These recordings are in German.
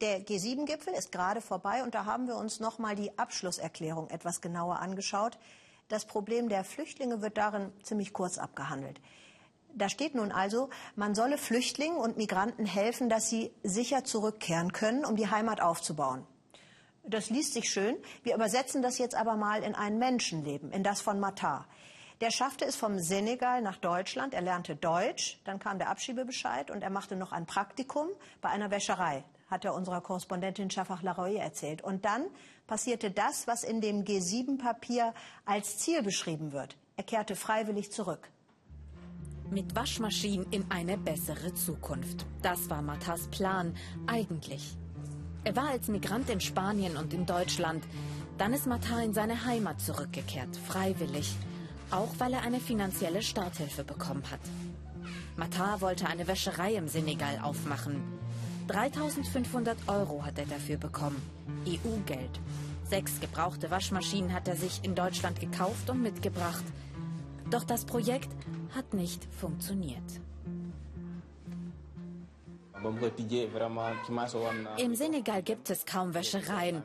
Der G7-Gipfel ist gerade vorbei und da haben wir uns noch mal die Abschlusserklärung etwas genauer angeschaut. Das Problem der Flüchtlinge wird darin ziemlich kurz abgehandelt. Da steht nun also, man solle Flüchtlingen und Migranten helfen, dass sie sicher zurückkehren können, um die Heimat aufzubauen. Das liest sich schön. Wir übersetzen das jetzt aber mal in ein Menschenleben, in das von Matar. Der schaffte es vom Senegal nach Deutschland. Er lernte Deutsch, dann kam der Abschiebebescheid und er machte noch ein Praktikum bei einer Wäscherei hat er unserer Korrespondentin Shafak Laroye erzählt. Und dann passierte das, was in dem G7-Papier als Ziel beschrieben wird. Er kehrte freiwillig zurück. Mit Waschmaschinen in eine bessere Zukunft. Das war Matas Plan, eigentlich. Er war als Migrant in Spanien und in Deutschland. Dann ist Matar in seine Heimat zurückgekehrt, freiwillig. Auch weil er eine finanzielle Starthilfe bekommen hat. Matar wollte eine Wäscherei im Senegal aufmachen. 3500 Euro hat er dafür bekommen. EU-Geld. Sechs gebrauchte Waschmaschinen hat er sich in Deutschland gekauft und mitgebracht. Doch das Projekt hat nicht funktioniert. Im Senegal gibt es kaum Wäschereien.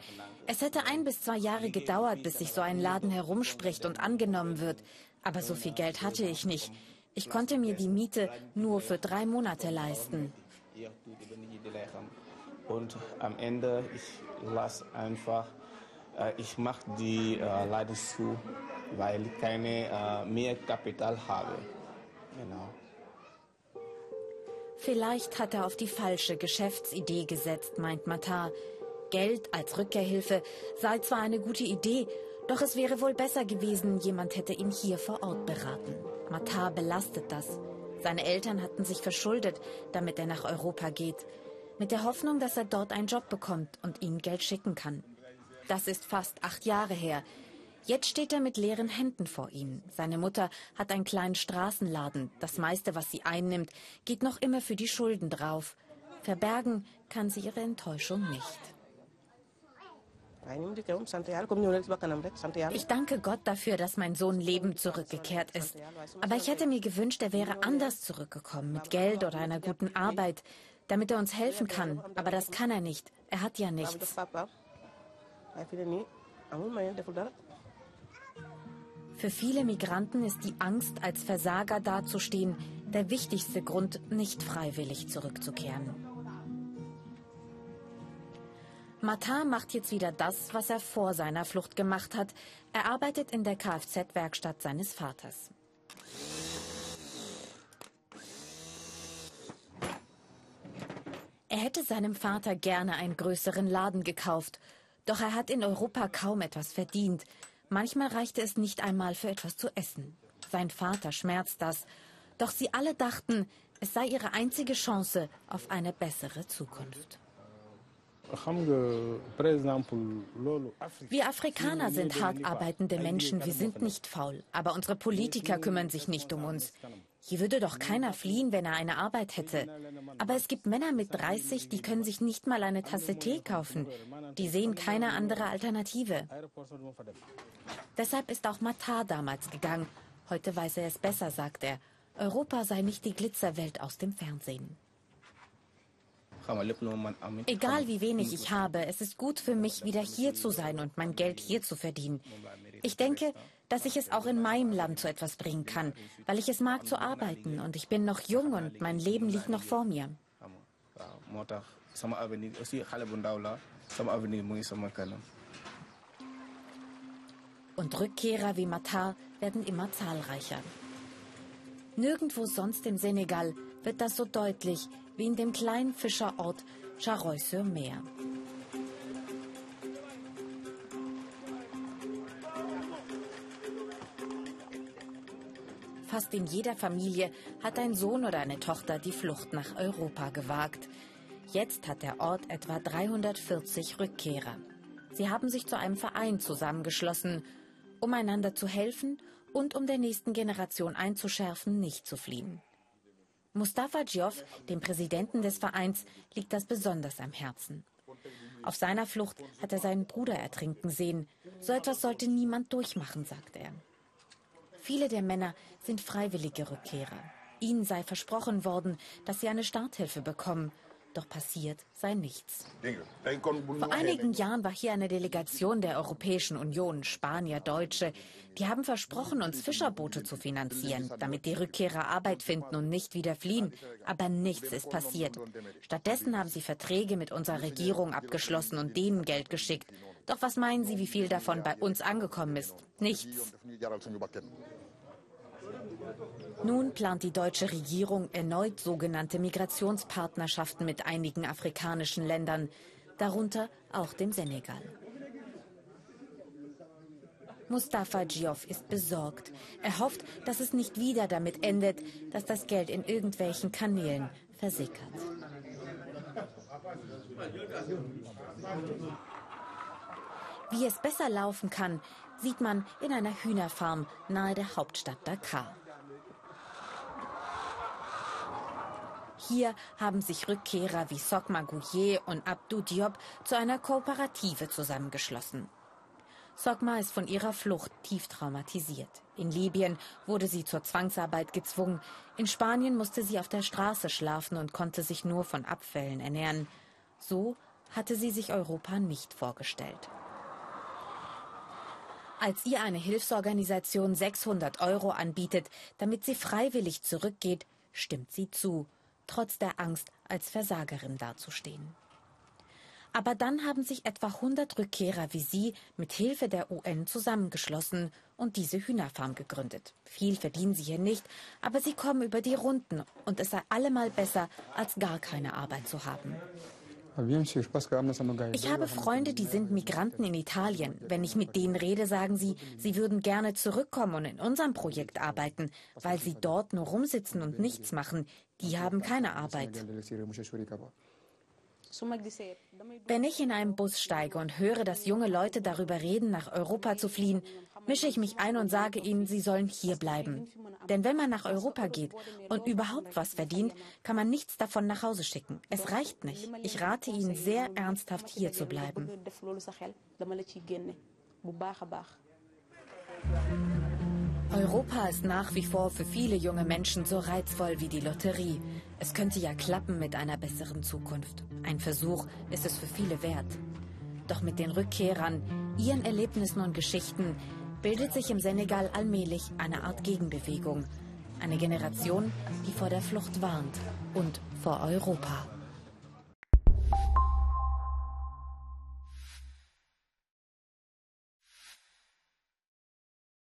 Es hätte ein bis zwei Jahre gedauert, bis sich so ein Laden herumspricht und angenommen wird. Aber so viel Geld hatte ich nicht. Ich konnte mir die Miete nur für drei Monate leisten leggen. Und am Ende, ich lasse einfach, äh, ich mache die äh, Laden zu, weil ich keine äh, mehr Kapital habe. Genau. Vielleicht hat er auf die falsche Geschäftsidee gesetzt, meint Matar. Geld als Rückkehrhilfe sei zwar eine gute Idee, doch es wäre wohl besser gewesen, jemand hätte ihn hier vor Ort beraten. Matar belastet das. Seine Eltern hatten sich verschuldet, damit er nach Europa geht mit der Hoffnung, dass er dort einen Job bekommt und ihnen Geld schicken kann. Das ist fast acht Jahre her. Jetzt steht er mit leeren Händen vor ihnen. Seine Mutter hat einen kleinen Straßenladen. Das meiste, was sie einnimmt, geht noch immer für die Schulden drauf. Verbergen kann sie ihre Enttäuschung nicht. Ich danke Gott dafür, dass mein Sohn lebend zurückgekehrt ist. Aber ich hätte mir gewünscht, er wäre anders zurückgekommen, mit Geld oder einer guten Arbeit damit er uns helfen kann. Aber das kann er nicht. Er hat ja nichts. Für viele Migranten ist die Angst, als Versager dazustehen, der wichtigste Grund, nicht freiwillig zurückzukehren. Martin macht jetzt wieder das, was er vor seiner Flucht gemacht hat. Er arbeitet in der Kfz-Werkstatt seines Vaters. Er hätte seinem Vater gerne einen größeren Laden gekauft, doch er hat in Europa kaum etwas verdient. Manchmal reichte es nicht einmal für etwas zu essen. Sein Vater schmerzt das, doch sie alle dachten, es sei ihre einzige Chance auf eine bessere Zukunft. Wir Afrikaner sind hart arbeitende Menschen, wir sind nicht faul, aber unsere Politiker kümmern sich nicht um uns. Hier würde doch keiner fliehen, wenn er eine Arbeit hätte. Aber es gibt Männer mit 30, die können sich nicht mal eine Tasse Tee kaufen. Die sehen keine andere Alternative. Deshalb ist auch Matar damals gegangen. Heute weiß er es besser, sagt er. Europa sei nicht die Glitzerwelt aus dem Fernsehen. Egal wie wenig ich habe, es ist gut für mich, wieder hier zu sein und mein Geld hier zu verdienen. Ich denke, dass ich es auch in meinem Land zu etwas bringen kann, weil ich es mag zu arbeiten und ich bin noch jung und mein Leben liegt noch vor mir. Und Rückkehrer wie Matar werden immer zahlreicher. Nirgendwo sonst im Senegal wird das so deutlich wie in dem kleinen Fischerort Charoy-sur-Mer. Fast in jeder Familie hat ein Sohn oder eine Tochter die Flucht nach Europa gewagt. Jetzt hat der Ort etwa 340 Rückkehrer. Sie haben sich zu einem Verein zusammengeschlossen, um einander zu helfen und um der nächsten Generation einzuschärfen, nicht zu fliehen. Mustafa Diouf, dem Präsidenten des Vereins, liegt das besonders am Herzen. Auf seiner Flucht hat er seinen Bruder ertrinken sehen. So etwas sollte niemand durchmachen, sagt er. Viele der Männer sind freiwillige Rückkehrer. Ihnen sei versprochen worden, dass sie eine Starthilfe bekommen. doch passiert sei nichts. Vor einigen Jahren war hier eine Delegation der Europäischen Union, Spanier, Deutsche. Die haben versprochen, uns Fischerboote zu finanzieren, damit die Rückkehrer Arbeit finden und nicht wieder fliehen. Aber nichts ist passiert. Stattdessen haben sie Verträge mit unserer Regierung abgeschlossen und denen Geld geschickt. Doch was meinen Sie, wie viel davon bei uns angekommen ist? Nichts. Nun plant die deutsche Regierung erneut sogenannte Migrationspartnerschaften mit einigen afrikanischen Ländern, darunter auch dem Senegal. Mustafa Diouf ist besorgt. Er hofft, dass es nicht wieder damit endet, dass das Geld in irgendwelchen Kanälen versickert. Wie es besser laufen kann, sieht man in einer Hühnerfarm nahe der Hauptstadt Dakar. Hier haben sich Rückkehrer wie Sokma Gouye und Abdou Diop zu einer Kooperative zusammengeschlossen. Sokma ist von ihrer Flucht tief traumatisiert. In Libyen wurde sie zur Zwangsarbeit gezwungen. In Spanien musste sie auf der Straße schlafen und konnte sich nur von Abfällen ernähren. So hatte sie sich Europa nicht vorgestellt. Als ihr eine Hilfsorganisation 600 Euro anbietet, damit sie freiwillig zurückgeht, stimmt sie zu trotz der Angst, als Versagerin dazustehen. Aber dann haben sich etwa 100 Rückkehrer wie sie mit Hilfe der UN zusammengeschlossen und diese Hühnerfarm gegründet. Viel verdienen sie hier nicht, aber sie kommen über die Runden und es sei allemal besser, als gar keine Arbeit zu haben. Ich habe Freunde, die sind Migranten in Italien. Wenn ich mit denen rede, sagen sie, sie würden gerne zurückkommen und in unserem Projekt arbeiten, weil sie dort nur rumsitzen und nichts machen. Die haben keine Arbeit. Wenn ich in einen Bus steige und höre, dass junge Leute darüber reden, nach Europa zu fliehen, mische ich mich ein und sage ihnen, sie sollen hier bleiben. Denn wenn man nach Europa geht und überhaupt was verdient, kann man nichts davon nach Hause schicken. Es reicht nicht. Ich rate Ihnen sehr ernsthaft hier zu bleiben. Europa ist nach wie vor für viele junge Menschen so reizvoll wie die Lotterie. Es könnte ja klappen mit einer besseren Zukunft. Ein Versuch ist es für viele wert. Doch mit den Rückkehrern, ihren Erlebnissen und Geschichten bildet sich im Senegal allmählich eine Art Gegenbewegung. Eine Generation, die vor der Flucht warnt und vor Europa.